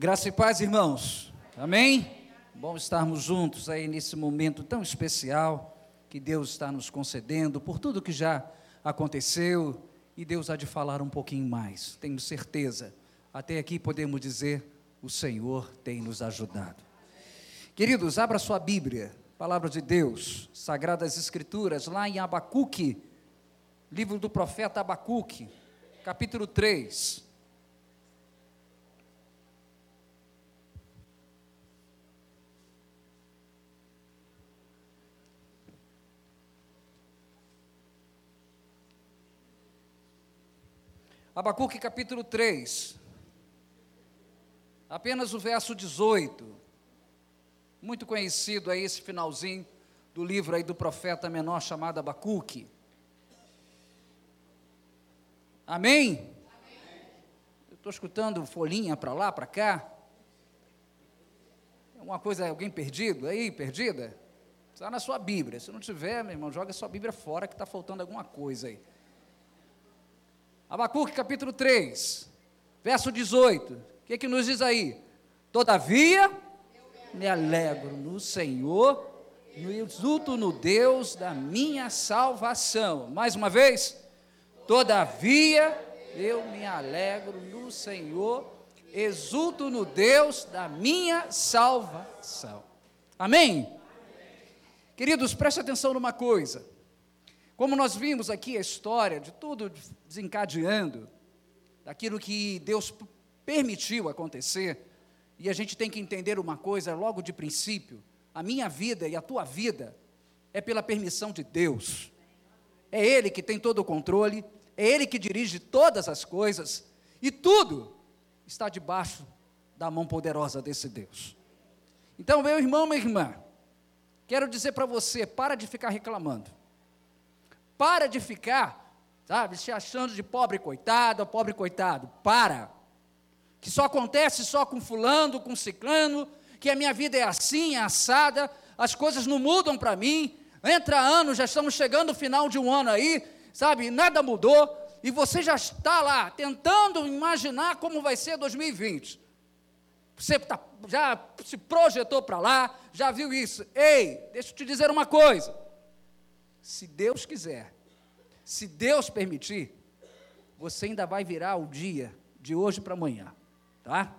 Graça e paz, irmãos. Amém? Bom estarmos juntos aí nesse momento tão especial que Deus está nos concedendo por tudo que já aconteceu e Deus há de falar um pouquinho mais. Tenho certeza. Até aqui podemos dizer: o Senhor tem nos ajudado. Queridos, abra sua Bíblia, Palavra de Deus, Sagradas Escrituras, lá em Abacuque, livro do profeta Abacuque, capítulo 3. Abacuque capítulo 3, apenas o verso 18, muito conhecido aí esse finalzinho do livro aí do profeta menor chamado Abacuque. Amém? Amém. Eu estou escutando folhinha para lá, para cá. Uma coisa, alguém perdido aí, perdida? Está na sua Bíblia. Se não tiver, meu irmão, joga sua Bíblia fora que está faltando alguma coisa aí. Abacuque capítulo 3, verso 18. O que, que nos diz aí? Todavia, me alegro no Senhor, e exulto no Deus da minha salvação. Mais uma vez, todavia, eu me alegro no Senhor, exulto no Deus da minha salvação. Amém? Queridos, preste atenção numa coisa. Como nós vimos aqui a história de tudo desencadeando, daquilo que Deus permitiu acontecer, e a gente tem que entender uma coisa logo de princípio: a minha vida e a tua vida é pela permissão de Deus. É Ele que tem todo o controle, é Ele que dirige todas as coisas, e tudo está debaixo da mão poderosa desse Deus. Então, meu irmão, minha irmã, quero dizer para você: para de ficar reclamando. Para de ficar, sabe, se achando de pobre coitado, pobre coitado. Para. Que só acontece só com fulano, com ciclano, que a minha vida é assim, é assada, as coisas não mudam para mim. Entra ano, já estamos chegando no final de um ano aí, sabe, nada mudou, e você já está lá tentando imaginar como vai ser 2020. Você tá, já se projetou para lá, já viu isso. Ei, deixa eu te dizer uma coisa se Deus quiser, se Deus permitir, você ainda vai virar o dia de hoje para amanhã, tá?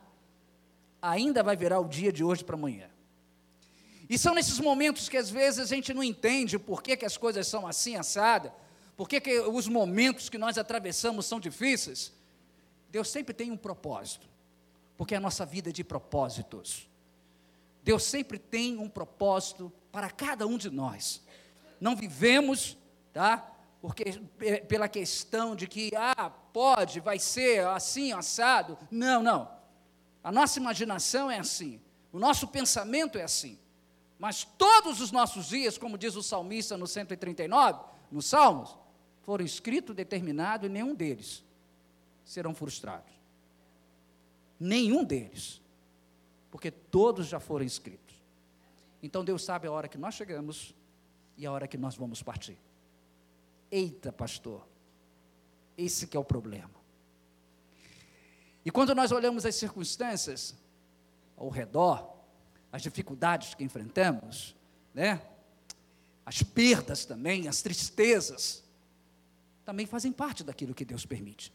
Ainda vai virar o dia de hoje para amanhã. E são nesses momentos que às vezes a gente não entende por que, que as coisas são assim, assada, por que, que os momentos que nós atravessamos são difíceis. Deus sempre tem um propósito, porque a nossa vida é de propósitos. Deus sempre tem um propósito para cada um de nós não vivemos, tá? Porque pela questão de que ah, pode, vai ser assim, assado. Não, não. A nossa imaginação é assim. O nosso pensamento é assim. Mas todos os nossos dias, como diz o salmista no 139, nos Salmos, foram escritos, determinados e nenhum deles serão frustrados. Nenhum deles. Porque todos já foram escritos. Então Deus sabe a hora que nós chegamos e a hora que nós vamos partir. Eita, pastor, esse que é o problema. E quando nós olhamos as circunstâncias ao redor, as dificuldades que enfrentamos, né? As perdas também, as tristezas, também fazem parte daquilo que Deus permite.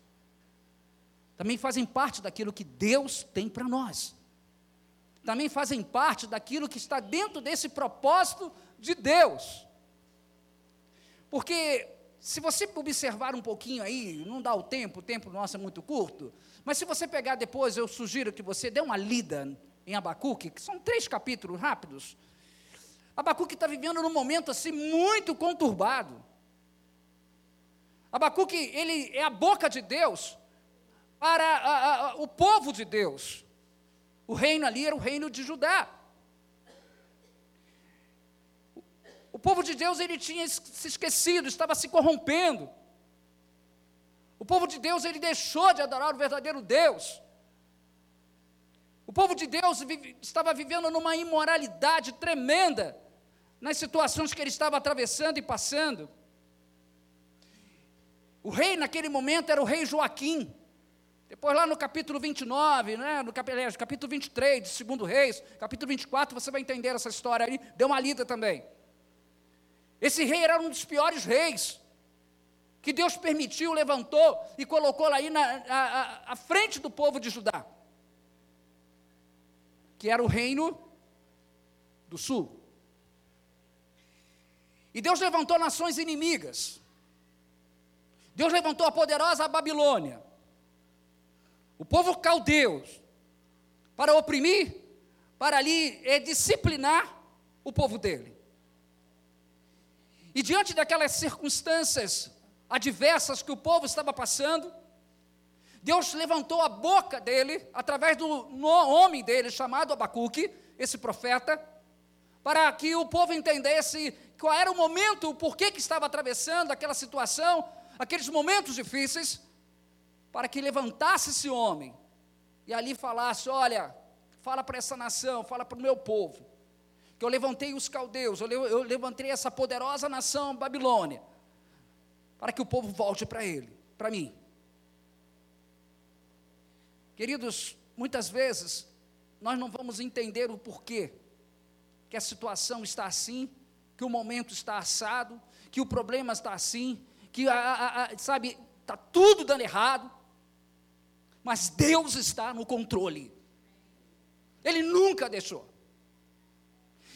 Também fazem parte daquilo que Deus tem para nós. Também fazem parte daquilo que está dentro desse propósito de Deus. Porque se você observar um pouquinho aí, não dá o tempo, o tempo nosso é muito curto, mas se você pegar depois, eu sugiro que você dê uma lida em Abacuque, que são três capítulos rápidos. Abacuque está vivendo num momento assim muito conturbado. Abacuque, ele é a boca de Deus para a, a, o povo de Deus. O reino ali era o reino de Judá. O povo de Deus ele tinha se esquecido, estava se corrompendo. O povo de Deus ele deixou de adorar o verdadeiro Deus. O povo de Deus vive, estava vivendo numa imoralidade tremenda nas situações que ele estava atravessando e passando. O rei naquele momento era o rei Joaquim. Depois, lá no capítulo 29, né, no capítulo, capítulo 23 de Segundo Reis, capítulo 24, você vai entender essa história aí. Dê uma lida também. Esse rei era um dos piores reis que Deus permitiu, levantou e colocou lá aí na, a, à frente do povo de Judá, que era o reino do sul. E Deus levantou nações inimigas. Deus levantou a poderosa Babilônia, o povo caldeus, para oprimir, para ali é, disciplinar o povo dele. E diante daquelas circunstâncias adversas que o povo estava passando, Deus levantou a boca dele, através do homem dele, chamado Abacuque, esse profeta, para que o povo entendesse qual era o momento, o porquê que estava atravessando aquela situação, aqueles momentos difíceis, para que levantasse esse homem e ali falasse: olha, fala para essa nação, fala para o meu povo, que eu levantei os caldeus, eu levantei essa poderosa nação Babilônia, para que o povo volte para ele, para mim. Queridos, muitas vezes nós não vamos entender o porquê que a situação está assim, que o momento está assado, que o problema está assim, que, a, a, a, sabe, está tudo dando errado, mas Deus está no controle. Ele nunca deixou.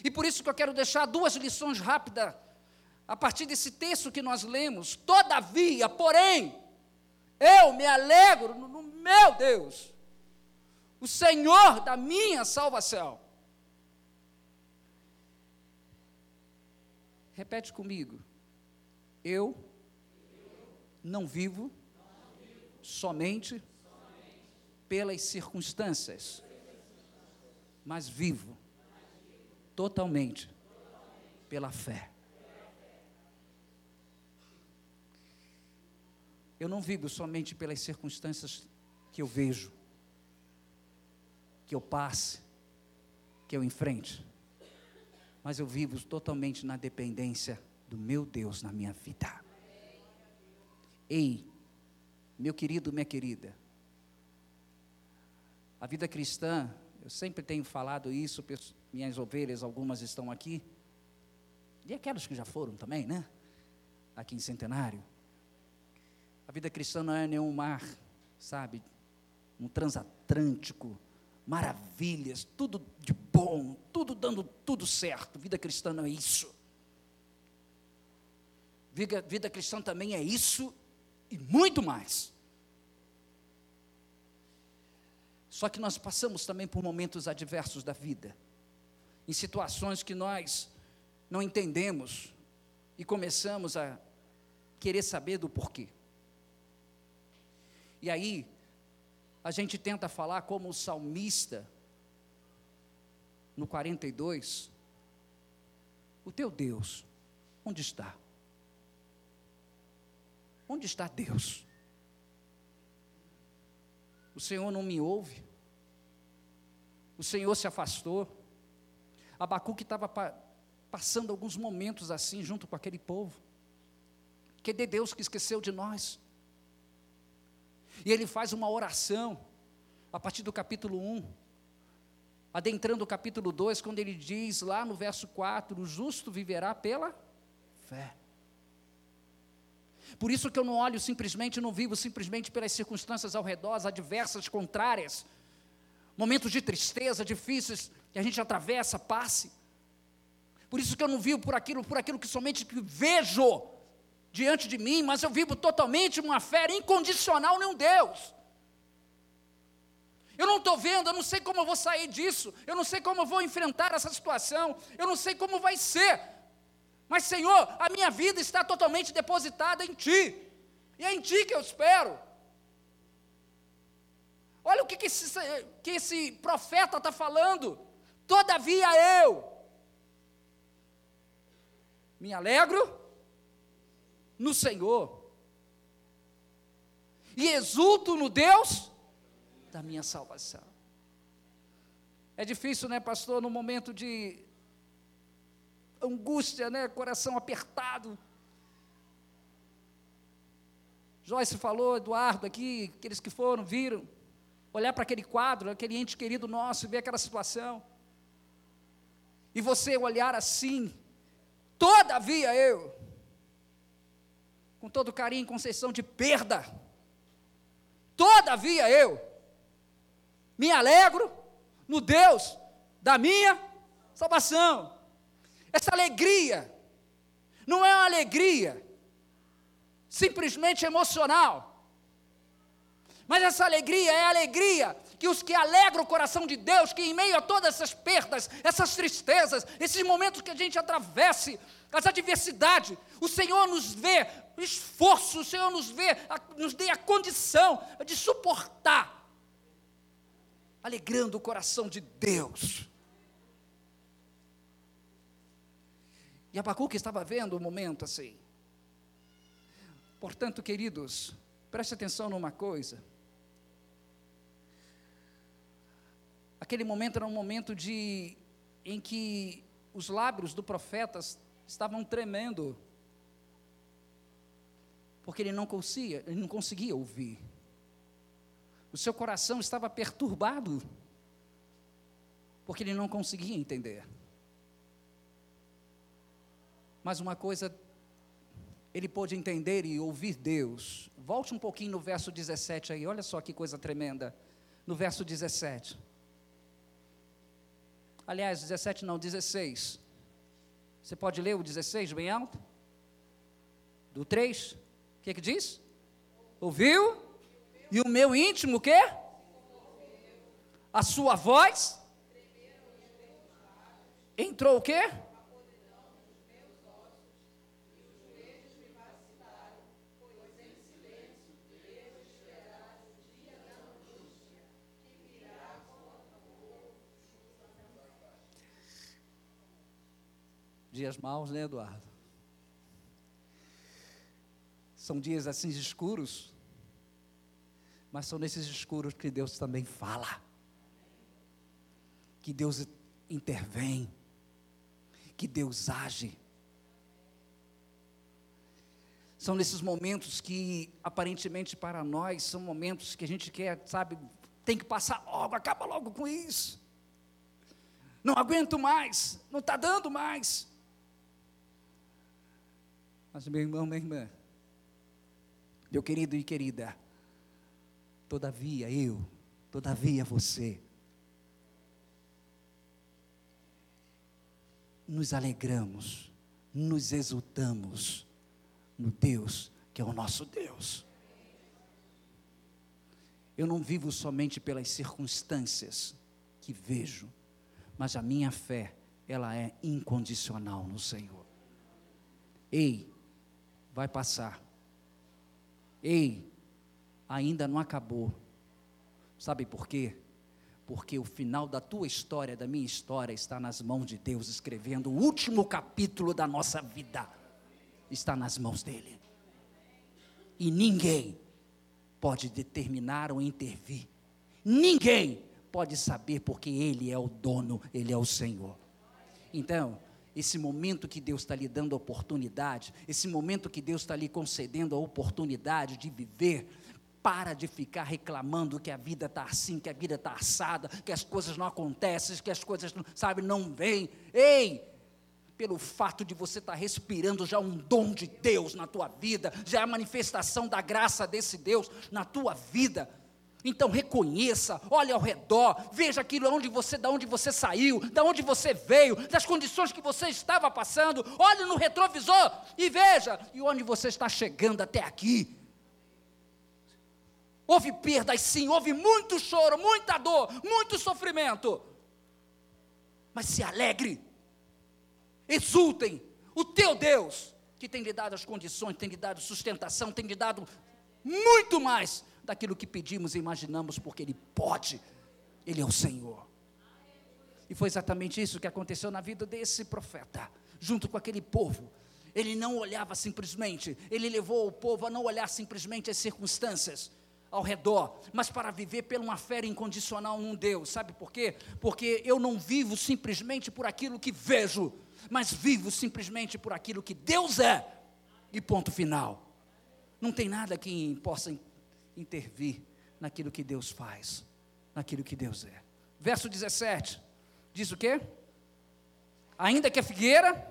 E por isso que eu quero deixar duas lições rápidas a partir desse texto que nós lemos. Todavia, porém, eu me alegro no, no meu Deus, o Senhor da minha salvação. Repete comigo. Eu não vivo somente pelas circunstâncias, mas vivo totalmente pela fé. Eu não vivo somente pelas circunstâncias que eu vejo, que eu passe, que eu enfrente, mas eu vivo totalmente na dependência do meu Deus na minha vida. Ei, meu querido, minha querida, a vida cristã, eu sempre tenho falado isso, minhas ovelhas, algumas estão aqui, e aquelas que já foram também, né? Aqui em Centenário. A vida cristã não é nenhum mar, sabe? Um transatlântico, maravilhas, tudo de bom, tudo dando tudo certo. Vida cristã não é isso. Vida, vida cristã também é isso e muito mais. Só que nós passamos também por momentos adversos da vida, em situações que nós não entendemos e começamos a querer saber do porquê. E aí, a gente tenta falar como o salmista, no 42, o teu Deus, onde está? Onde está Deus? O Senhor não me ouve? o Senhor se afastou. Abacuque estava pa passando alguns momentos assim, junto com aquele povo. Que de Deus que esqueceu de nós. E ele faz uma oração, a partir do capítulo 1, adentrando o capítulo 2, quando ele diz lá no verso 4: O justo viverá pela fé. Por isso que eu não olho simplesmente, não vivo simplesmente pelas circunstâncias ao redor, adversas, contrárias, momentos de tristeza difíceis que a gente atravessa, passe. Por isso que eu não vivo por aquilo, por aquilo que somente vejo diante de mim, mas eu vivo totalmente uma fé incondicional em um Deus. Eu não estou vendo, eu não sei como eu vou sair disso, eu não sei como eu vou enfrentar essa situação, eu não sei como vai ser. Mas, Senhor, a minha vida está totalmente depositada em Ti, e é em Ti que eu espero. Olha o que, que, esse, que esse profeta está falando. Todavia eu me alegro no Senhor e exulto no Deus da minha salvação. É difícil, né, pastor, no momento de angústia, né, coração apertado, Joyce falou, Eduardo aqui, aqueles que foram, viram, olhar para aquele quadro, aquele ente querido nosso, e ver aquela situação. E você olhar assim, todavia eu, com todo carinho, concessão de perda, todavia eu, me alegro no Deus da minha salvação. Essa alegria não é uma alegria simplesmente emocional, mas essa alegria é a alegria que os que alegram o coração de Deus, que em meio a todas essas perdas, essas tristezas, esses momentos que a gente atravesse, as adversidades, o Senhor nos vê esforço, o Senhor nos vê, nos dê a condição de suportar, alegrando o coração de Deus. E Abacuque estava vendo o um momento assim. Portanto, queridos, preste atenção numa coisa. Aquele momento era um momento de em que os lábios do profeta estavam tremendo, porque ele não conseguia, ele não conseguia ouvir. O seu coração estava perturbado, porque ele não conseguia entender. Mas uma coisa ele pôde entender e ouvir Deus. Volte um pouquinho no verso 17 aí, olha só que coisa tremenda. No verso 17. Aliás, 17 não, 16. Você pode ler o 16 bem alto? Do 3? O que que diz? Ouviu? E o meu íntimo o quê? A sua voz? Entrou o quê? Dias maus, né, Eduardo? São dias assim escuros, mas são nesses escuros que Deus também fala, que Deus intervém, que Deus age. São nesses momentos que, aparentemente para nós, são momentos que a gente quer, sabe, tem que passar logo, acaba logo com isso. Não aguento mais, não está dando mais. Mas, meu irmão, minha irmã, meu querido e querida, todavia eu, todavia você, nos alegramos, nos exultamos no Deus que é o nosso Deus. Eu não vivo somente pelas circunstâncias que vejo, mas a minha fé, ela é incondicional no Senhor. Ei, vai passar. Ei, ainda não acabou. Sabe por quê? Porque o final da tua história, da minha história, está nas mãos de Deus, escrevendo o último capítulo da nossa vida. Está nas mãos dele. E ninguém pode determinar ou intervir. Ninguém pode saber, porque Ele é o dono, Ele é o Senhor. Então, esse momento que Deus está lhe dando a oportunidade, esse momento que Deus está lhe concedendo a oportunidade de viver, para de ficar reclamando que a vida está assim, que a vida está assada, que as coisas não acontecem, que as coisas, sabe, não vêm. Ei, pelo fato de você estar tá respirando já um dom de Deus na tua vida, já é a manifestação da graça desse Deus na tua vida. Então reconheça, olhe ao redor, veja aquilo onde você, da onde você saiu, da onde você veio, das condições que você estava passando. Olhe no retrovisor e veja e onde você está chegando até aqui. Houve perdas sim, houve muito choro, muita dor, muito sofrimento. Mas se alegre, exultem, o teu Deus, que tem lhe dado as condições, tem lhe dado sustentação, tem lhe dado muito mais daquilo que pedimos e imaginamos, porque Ele pode, Ele é o Senhor. E foi exatamente isso que aconteceu na vida desse profeta, junto com aquele povo. Ele não olhava simplesmente, ele levou o povo a não olhar simplesmente as circunstâncias ao redor, mas para viver pela uma fé incondicional num Deus. Sabe por quê? Porque eu não vivo simplesmente por aquilo que vejo, mas vivo simplesmente por aquilo que Deus é. E ponto final. Não tem nada que possa intervir naquilo que Deus faz, naquilo que Deus é. Verso 17, diz o quê? Ainda que a figueira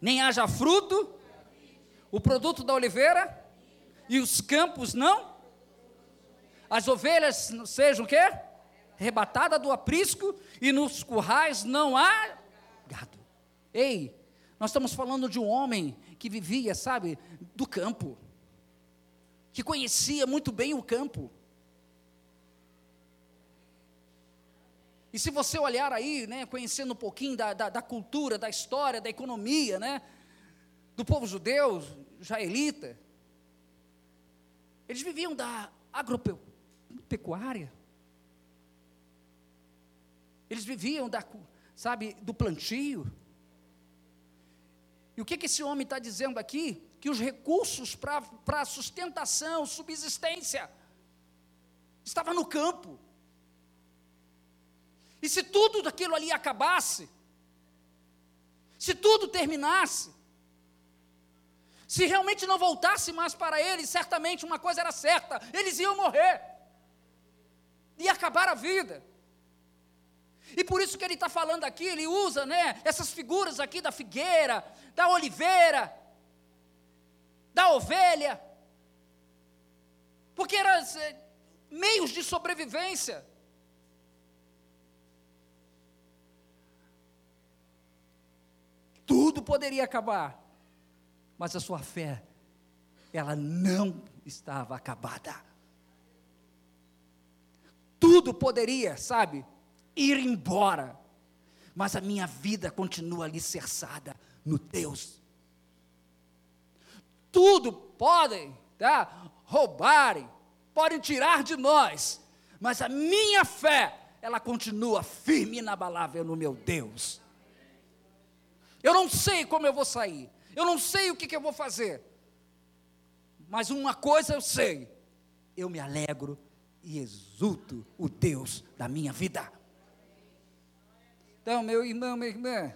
nem haja fruto, o produto da oliveira e os campos não, as ovelhas sejam o quê? Rebatada do aprisco e nos currais não há gado. Ei, nós estamos falando de um homem que vivia, sabe, do campo, que conhecia muito bem o campo. E se você olhar aí, né, conhecendo um pouquinho da, da, da cultura, da história, da economia, né, do povo judeu, israelita, eles viviam da agropecuária. Eles viviam da, sabe, do plantio. E o que, que esse homem está dizendo aqui? Que os recursos para sustentação, subsistência, estava no campo. E se tudo daquilo ali acabasse, se tudo terminasse, se realmente não voltasse mais para eles, certamente uma coisa era certa: eles iam morrer, ia acabar a vida. E por isso que ele está falando aqui, ele usa né, essas figuras aqui da figueira, da oliveira, da ovelha, porque eram eh, meios de sobrevivência. tudo poderia acabar, mas a sua fé, ela não estava acabada. Tudo poderia, sabe, ir embora, mas a minha vida continua alicerçada no Deus. Tudo podem tá, roubarem, podem tirar de nós, mas a minha fé, ela continua firme e inabalável no meu Deus. Eu não sei como eu vou sair. Eu não sei o que, que eu vou fazer. Mas uma coisa eu sei: eu me alegro e exulto o Deus da minha vida. Então, meu irmão, minha irmã,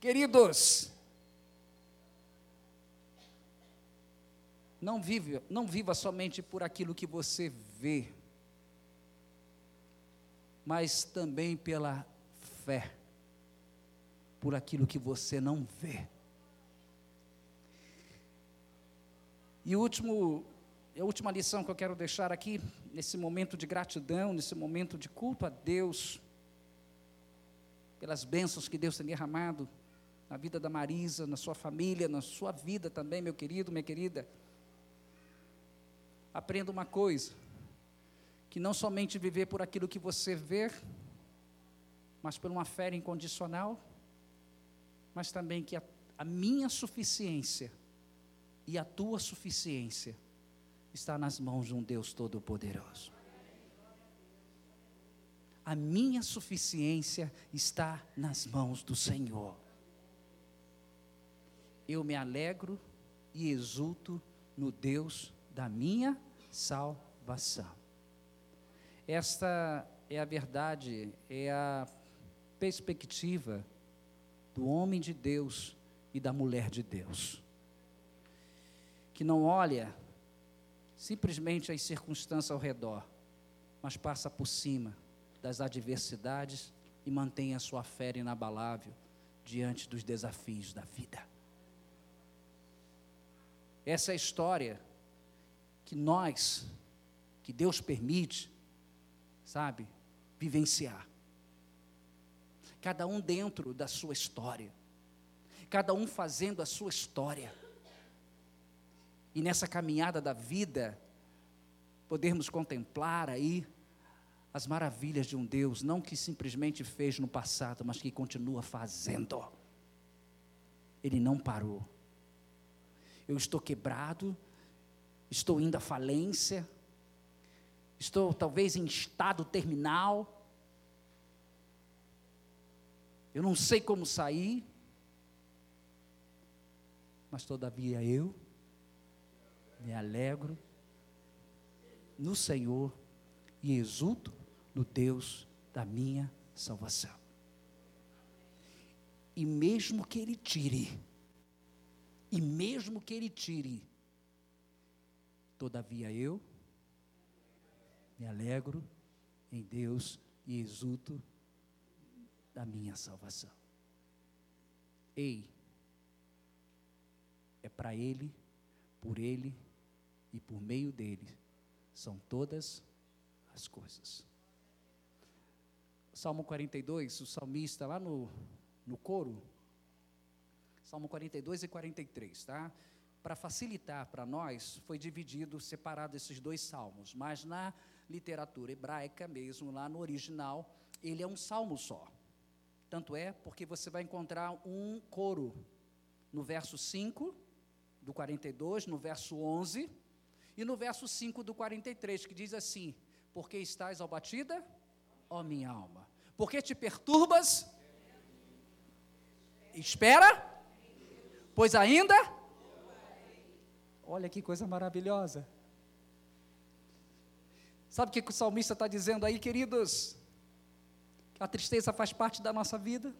queridos, não vive, não viva somente por aquilo que você vê, mas também pela fé por aquilo que você não vê. E último, a última lição que eu quero deixar aqui, nesse momento de gratidão, nesse momento de culto a Deus, pelas bênçãos que Deus tem derramado na vida da Marisa, na sua família, na sua vida também, meu querido, minha querida. Aprenda uma coisa: que não somente viver por aquilo que você vê, mas por uma fé incondicional mas também que a, a minha suficiência e a tua suficiência está nas mãos de um Deus Todo-Poderoso. A minha suficiência está nas mãos do Senhor. Eu me alegro e exulto no Deus da minha salvação. Esta é a verdade, é a perspectiva do homem de Deus e da mulher de Deus. Que não olha simplesmente as circunstâncias ao redor, mas passa por cima das adversidades e mantém a sua fé inabalável diante dos desafios da vida. Essa é a história que nós, que Deus permite, sabe, vivenciar cada um dentro da sua história, cada um fazendo a sua história. E nessa caminhada da vida, podermos contemplar aí as maravilhas de um Deus, não que simplesmente fez no passado, mas que continua fazendo. Ele não parou. Eu estou quebrado, estou indo à falência, estou talvez em estado terminal, eu não sei como sair, mas todavia eu? Me alegro. No Senhor e exulto no Deus da minha salvação. E mesmo que Ele tire, e mesmo que Ele tire Todavia eu me alegro em Deus e exulto da minha salvação. Ei, é para Ele, por Ele e por meio dele são todas as coisas. Salmo 42, o salmista lá no, no coro, Salmo 42 e 43, tá? Para facilitar para nós, foi dividido, separado esses dois salmos, mas na literatura hebraica mesmo, lá no original, ele é um salmo só. Tanto é porque você vai encontrar um coro no verso 5 do 42, no verso 11 e no verso 5 do 43, que diz assim: Porque estás abatida, ó minha alma? Porque te perturbas? Espera, pois ainda. Olha que coisa maravilhosa. Sabe o que o salmista está dizendo aí, queridos? Que a tristeza faz parte da nossa vida,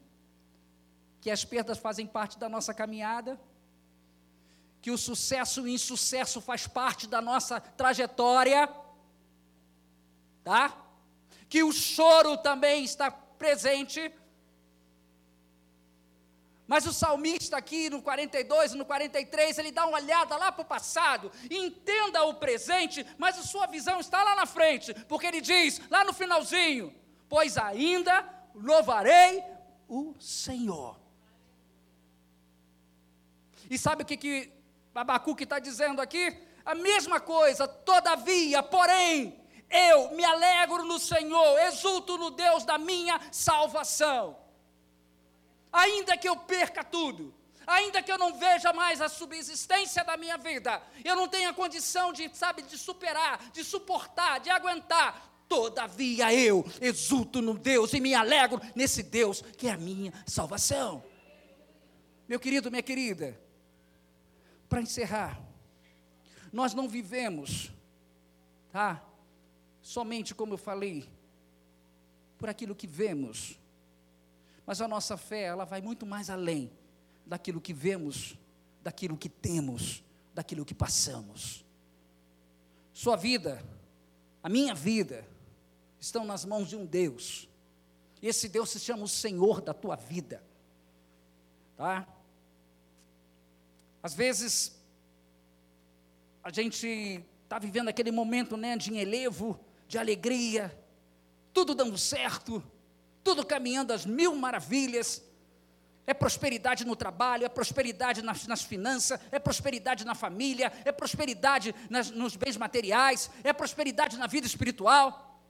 que as perdas fazem parte da nossa caminhada, que o sucesso e o insucesso faz parte da nossa trajetória, tá? Que o choro também está presente. Mas o salmista aqui no 42 e no 43, ele dá uma olhada lá para o passado, entenda o presente, mas a sua visão está lá na frente, porque ele diz, lá no finalzinho, pois ainda louvarei o Senhor. E sabe o que, que Abacuque está dizendo aqui? A mesma coisa, todavia, porém, eu me alegro no Senhor, exulto no Deus da minha salvação. Ainda que eu perca tudo, ainda que eu não veja mais a subsistência da minha vida, eu não tenha condição de, sabe, de superar, de suportar, de aguentar, todavia eu exulto no Deus e me alegro nesse Deus que é a minha salvação. Meu querido, minha querida, para encerrar, nós não vivemos, tá? Somente como eu falei, por aquilo que vemos, mas a nossa fé, ela vai muito mais além daquilo que vemos, daquilo que temos, daquilo que passamos. Sua vida, a minha vida, estão nas mãos de um Deus. E esse Deus se chama o Senhor da tua vida. Tá? Às vezes, a gente está vivendo aquele momento né, de enlevo, de alegria, tudo dando certo, tudo caminhando às mil maravilhas. É prosperidade no trabalho, é prosperidade nas, nas finanças, é prosperidade na família, é prosperidade nas, nos bens materiais, é prosperidade na vida espiritual.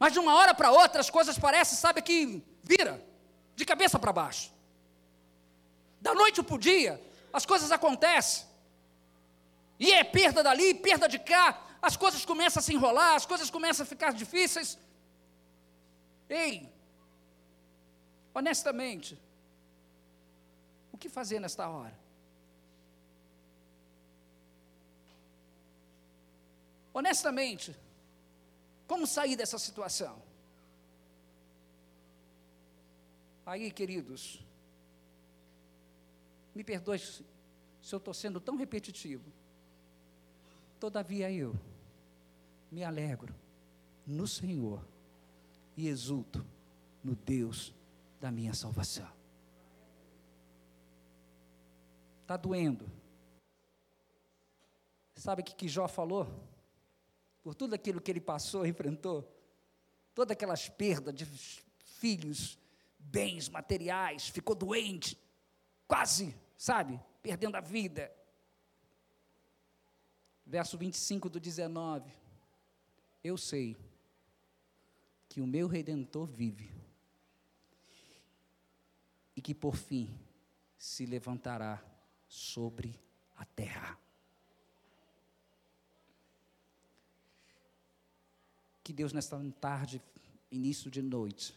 Mas de uma hora para outra as coisas parecem, sabe, que vira de cabeça para baixo. Da noite para o dia, as coisas acontecem. E é perda dali, perda de cá, as coisas começam a se enrolar, as coisas começam a ficar difíceis. Ei, honestamente, o que fazer nesta hora? Honestamente, como sair dessa situação? Aí, queridos, me perdoe se eu estou sendo tão repetitivo. Todavia eu me alegro no Senhor e exulto no Deus da minha salvação. Está doendo. Sabe o que, que Jó falou? Por tudo aquilo que ele passou, enfrentou, todas aquelas perdas de filhos, bens materiais, ficou doente, quase sabe, perdendo a vida. Verso 25 do 19. Eu sei que o meu redentor vive e que por fim se levantará sobre a terra. Que Deus nesta tarde, início de noite,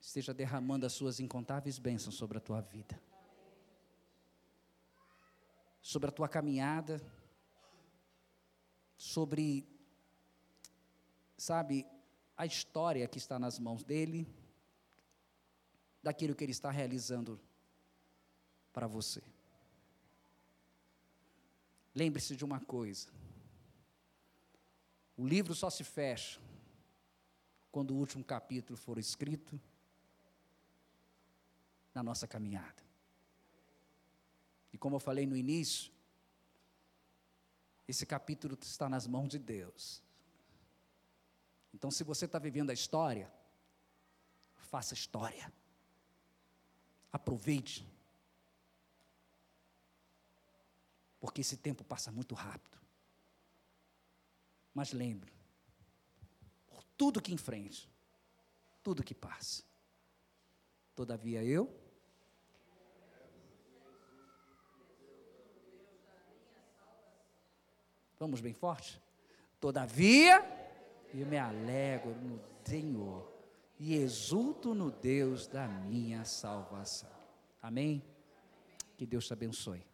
esteja derramando as suas incontáveis bênçãos sobre a tua vida, sobre a tua caminhada, sobre, sabe, a história que está nas mãos dele, daquilo que ele está realizando para você. Lembre-se de uma coisa: o livro só se fecha quando o último capítulo for escrito na nossa caminhada. E como eu falei no início, esse capítulo está nas mãos de Deus. Então, se você está vivendo a história, faça história. Aproveite. Porque esse tempo passa muito rápido. Mas lembre, por tudo que enfrente, tudo que passa. Todavia eu Vamos bem forte? Todavia, eu me alegro no Senhor e exulto no Deus da minha salvação. Amém? Que Deus te abençoe.